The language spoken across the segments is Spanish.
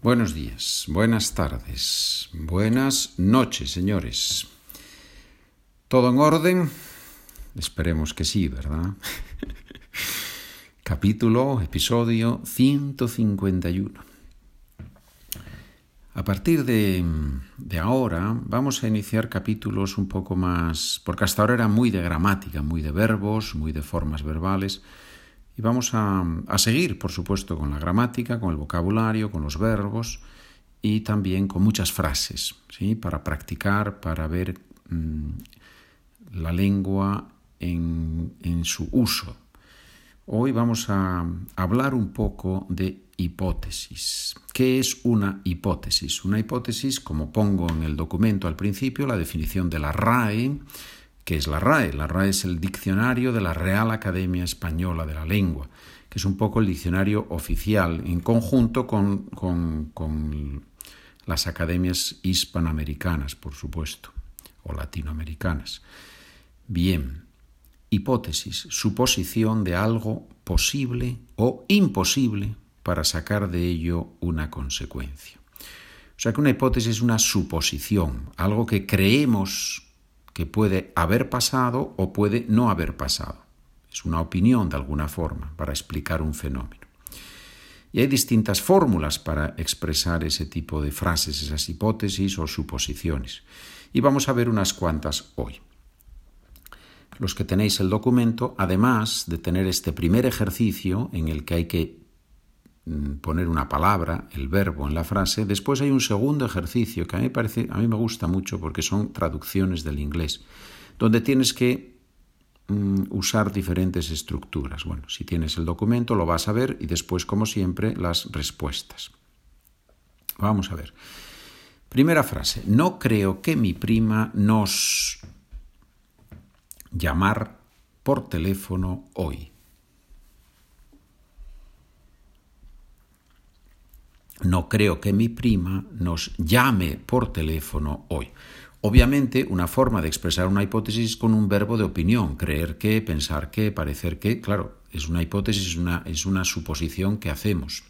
Buenos días, buenas tardes, buenas noches, señores. ¿Todo en orden? Esperemos que sí, ¿verdad? Capítulo, episodio 151. A partir de, de, ahora vamos a iniciar capítulos un poco más, porque hasta ahora era muy de gramática, muy de verbos, muy de formas verbales. Y vamos a, seguir, por supuesto, con la gramática, con el vocabulario, con los verbos y también con muchas frases, ¿sí? para practicar, para ver mm, la lengua en, en su uso. Hoy vamos a hablar un poco de hipótesis. ¿Qué es una hipótesis? Una hipótesis, como pongo en el documento al principio, la definición de la RAE, ¿Qué es la RAE? La RAE es el diccionario de la Real Academia Española de la Lengua, que es un poco el diccionario oficial, en conjunto con, con las academias hispanoamericanas, por supuesto, o latinoamericanas. Bien, hipótesis, suposición de algo posible o imposible para sacar de ello una consecuencia. O sea que una hipótesis es una suposición, algo que creemos que puede haber pasado o puede no haber pasado. Es una opinión de alguna forma para explicar un fenómeno. Y hay distintas fórmulas para expresar ese tipo de frases, esas hipótesis o suposiciones. Y vamos a ver unas cuantas hoy. Los que tenéis el documento, además de tener este primer ejercicio en el que hay que poner una palabra, el verbo en la frase. Después hay un segundo ejercicio que a mí, parece, a mí me gusta mucho porque son traducciones del inglés, donde tienes que mm, usar diferentes estructuras. Bueno, si tienes el documento lo vas a ver y después, como siempre, las respuestas. Vamos a ver. Primera frase. No creo que mi prima nos llamar por teléfono hoy. No creo que mi prima nos llame por teléfono hoy. Obviamente, una forma de expresar una hipótesis con un verbo de opinión, creer que, pensar que, parecer que, claro, es una hipótesis, es una, es una suposición que hacemos.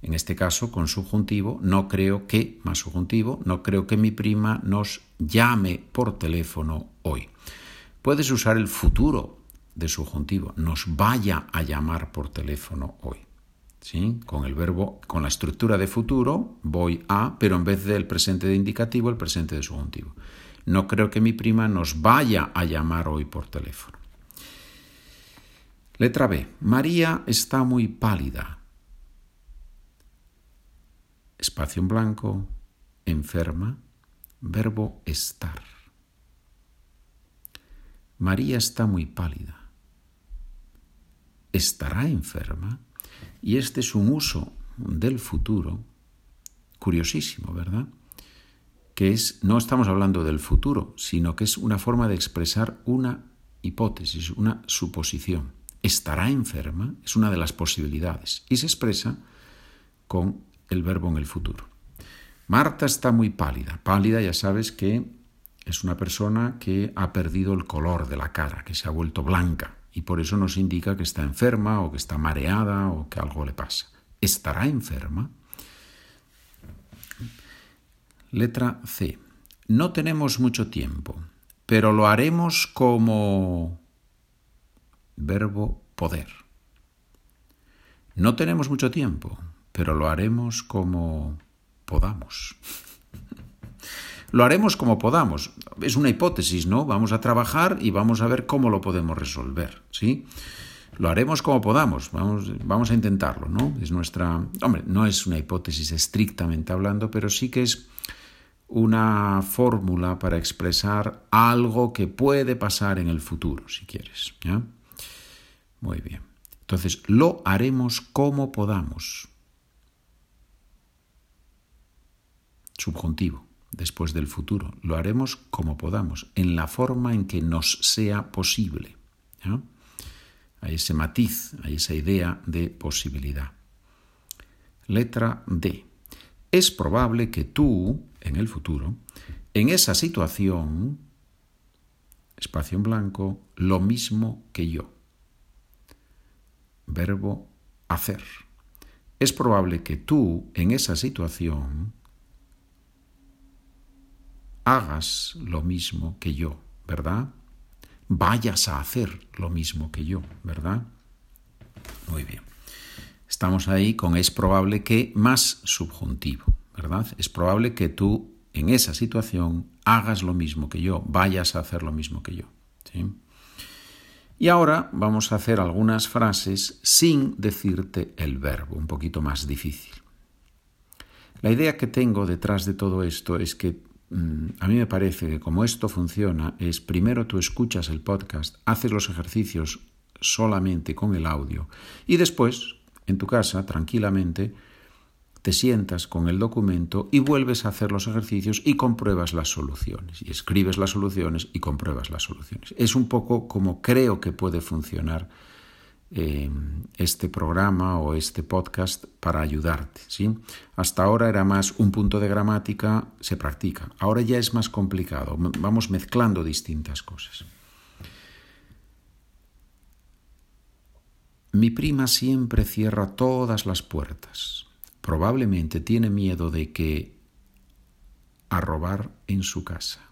En este caso, con subjuntivo, no creo que, más subjuntivo, no creo que mi prima nos llame por teléfono hoy. Puedes usar el futuro de subjuntivo, nos vaya a llamar por teléfono hoy. Con el verbo, con la estructura de futuro, voy a, pero en vez del presente de indicativo, el presente de subjuntivo. No creo que mi prima nos vaya a llamar hoy por teléfono. Letra B. María está muy pálida. Espacio en blanco, enferma, verbo estar. María está muy pálida. ¿Estará enferma? Y este es un uso del futuro curiosísimo, ¿verdad? Que es, no estamos hablando del futuro, sino que es una forma de expresar una hipótesis, una suposición. ¿Estará enferma? Es una de las posibilidades y se expresa con el verbo en el futuro. Marta está muy pálida. Pálida ya sabes que es una persona que ha perdido el color de la cara, que se ha vuelto blanca y por eso nos indica que está enferma o que está mareada o que algo le pasa. ¿Estará enferma? Letra C. No tenemos mucho tiempo, pero lo haremos como verbo poder. No tenemos mucho tiempo, pero lo haremos como podamos. Lo haremos como podamos. Es una hipótesis, ¿no? Vamos a trabajar y vamos a ver cómo lo podemos resolver, ¿sí? Lo haremos como podamos, vamos, vamos a intentarlo, ¿no? Es nuestra... Hombre, no es una hipótesis estrictamente hablando, pero sí que es una fórmula para expresar algo que puede pasar en el futuro, si quieres. Muy bien. Entonces, lo haremos como podamos. Subjuntivo después del futuro. Lo haremos como podamos, en la forma en que nos sea posible. Hay ese matiz, hay esa idea de posibilidad. Letra D. Es probable que tú, en el futuro, en esa situación, espacio en blanco, lo mismo que yo. Verbo hacer. es probable que tú en esa situación hagas lo mismo que yo, ¿verdad? Vayas a hacer lo mismo que yo, ¿verdad? Muy bien. Estamos ahí con es probable que más subjuntivo, ¿verdad? Es probable que tú en esa situación hagas lo mismo que yo, vayas a hacer lo mismo que yo. ¿sí? Y ahora vamos a hacer algunas frases sin decirte el verbo, un poquito más difícil. La idea que tengo detrás de todo esto es que a mí me parece que como esto funciona es primero tú escuchas el podcast, haces los ejercicios solamente con el audio y después en tu casa tranquilamente te sientas con el documento y vuelves a hacer los ejercicios y compruebas las soluciones. Y escribes las soluciones y compruebas las soluciones. Es un poco como creo que puede funcionar eh, este programa o este podcast para ayudarte. ¿sí? Hasta ahora era más un punto de gramática, se practica. Ahora ya es más complicado. Vamos mezclando distintas cosas. Mi prima siempre cierra todas las puertas probablemente tiene miedo de que a robar en su casa.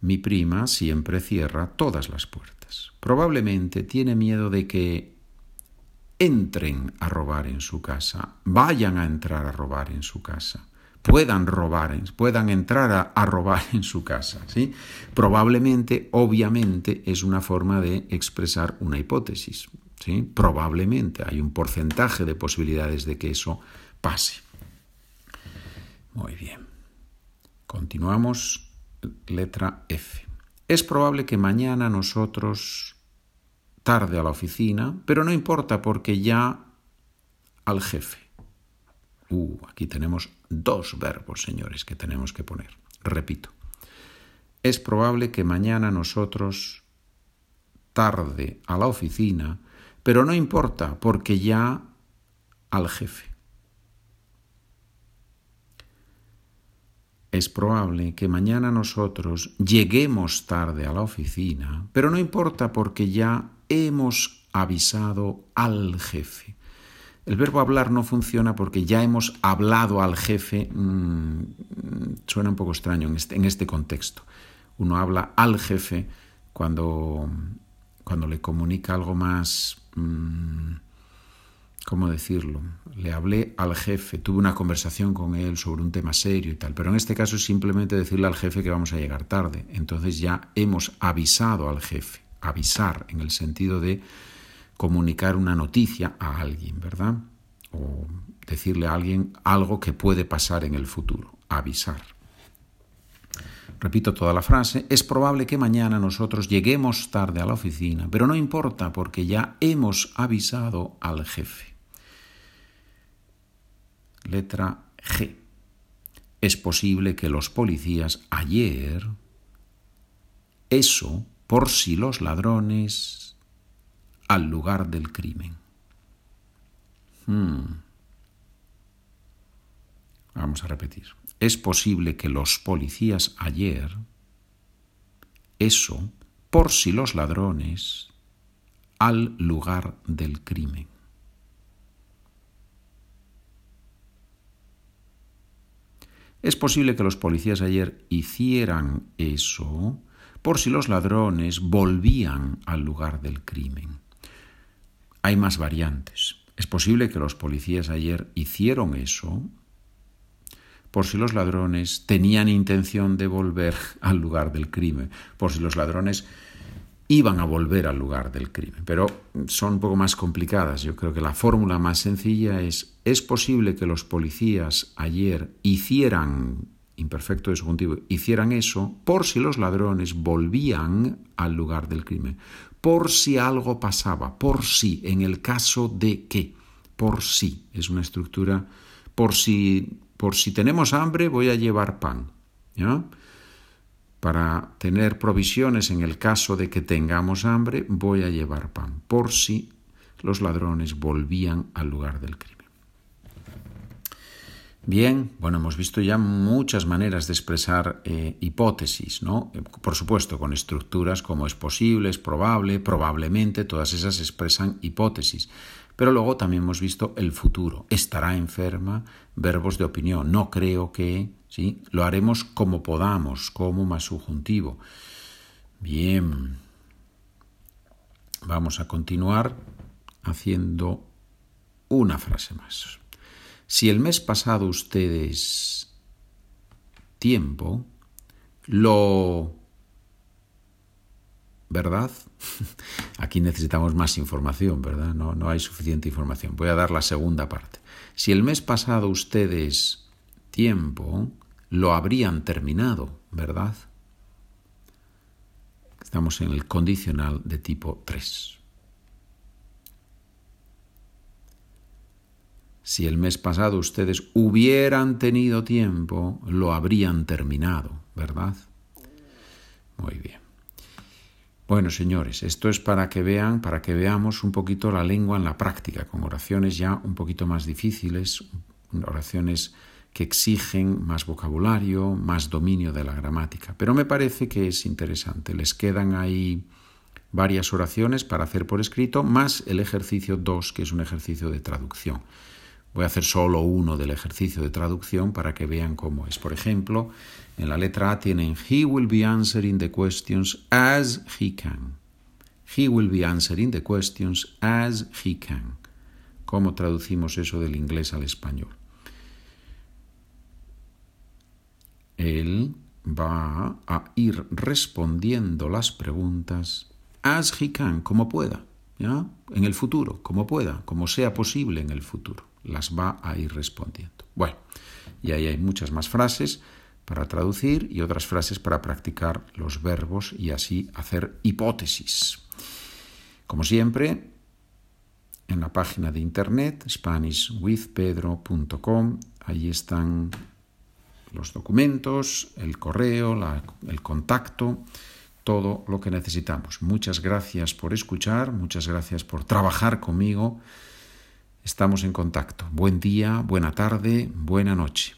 Mi prima siempre cierra todas las puertas. Probablemente tiene miedo de que entren a robar en su casa, vayan a entrar a robar en su casa puedan robar, puedan entrar a, robar en su casa. ¿sí? Probablemente, obviamente, es una forma de expresar una hipótesis. ¿sí? Probablemente hay un porcentaje de posibilidades de que eso pase. Muy bien. Continuamos. Letra F. Es probable que mañana nosotros tarde a la oficina, pero no importa porque ya al jefe. Uh, aquí tenemos dos verbos, señores, que tenemos que poner. Repito. Es probable que mañana nosotros tarde a la oficina, pero no importa, porque ya al jefe. Es probable que mañana nosotros lleguemos tarde a la oficina, pero no importa porque ya hemos avisado al jefe. El verbo hablar no funciona porque ya hemos hablado al jefe, mm, suena un poco extraño en este, en este, contexto. Uno habla al jefe cuando, cuando le comunica algo más, mm, ¿cómo decirlo? Le hablé al jefe, tuve una conversación con él sobre un tema serio y tal, pero en este caso es simplemente decirle al jefe que vamos a llegar tarde. Entonces ya hemos avisado al jefe, avisar en el sentido de comunicar una noticia a alguien, ¿verdad? O decirle a alguien algo que puede pasar en el futuro, avisar. Repito toda la frase, es probable que mañana nosotros lleguemos tarde a la oficina, pero no importa porque ya hemos avisado al jefe. Letra G. Es posible que los policías ayer, eso por si los ladrones al lugar del crimen. Hmm. Vamos a repetir. Es posible que los policías ayer, eso, por si los ladrones, al lugar del crimen. Es posible que los policías ayer hicieran eso por si los ladrones volvían al lugar del crimen hay más variantes. Es posible que los policías ayer hicieron eso por si los ladrones tenían intención de volver al lugar del crimen, por si los ladrones iban a volver al lugar del crimen. Pero son un poco más complicadas. Yo creo que la fórmula más sencilla es, es posible que los policías ayer hicieran, imperfecto de subjuntivo, hicieran eso por si los ladrones volvían al lugar del crimen por si algo pasaba, por si, en el caso de que, por si, es una estructura, por si, por si tenemos hambre voy a llevar pan, ¿ya? Para tener provisiones en el caso de que tengamos hambre voy a llevar pan, por si los ladrones volvían al lugar del crimen. Bien, bueno, hemos visto ya muchas maneras de expresar eh, hipótesis, ¿no? Eh, por supuesto, con estructuras como es posible, es probable, probablemente, todas esas expresan hipótesis. Pero luego también hemos visto el futuro. Estará enferma, verbos de opinión. No creo que, ¿sí? Lo haremos como podamos, como más subjuntivo. Bien. Vamos a continuar haciendo una frase más. Si el mes pasado ustedes tiempo lo... ¿Verdad? Aquí necesitamos más información, ¿verdad? No, no hay suficiente información. Voy a dar la segunda parte. Si el mes pasado ustedes tiempo lo habrían terminado, ¿verdad? Estamos en el condicional de tipo 3. Si el mes pasado ustedes hubieran tenido tiempo, lo habrían terminado, ¿verdad? Muy bien. Bueno, señores, esto es para que vean, para que veamos un poquito la lengua en la práctica, con oraciones ya un poquito más difíciles, oraciones que exigen más vocabulario, más dominio de la gramática. Pero me parece que es interesante. Les quedan ahí varias oraciones para hacer por escrito, más el ejercicio 2, que es un ejercicio de traducción. Voy a hacer solo uno del ejercicio de traducción para que vean cómo es. Por ejemplo, en la letra A tienen He will be answering the questions as he can. He will be answering the questions as he can. ¿Cómo traducimos eso del inglés al español? Él va a ir respondiendo las preguntas as he can, como pueda, ¿ya? En el futuro, como pueda, como sea posible en el futuro las va a ir respondiendo. Bueno, y ahí hay muchas más frases para traducir y otras frases para practicar los verbos y así hacer hipótesis. Como siempre, en la página de internet SpanishWithPedro.com, ahí están los documentos, el correo, el contacto, todo lo que necesitamos. Muchas gracias por escuchar, muchas gracias por trabajar conmigo. Estamos en contacto. Buen día, buena tarde, buena noche.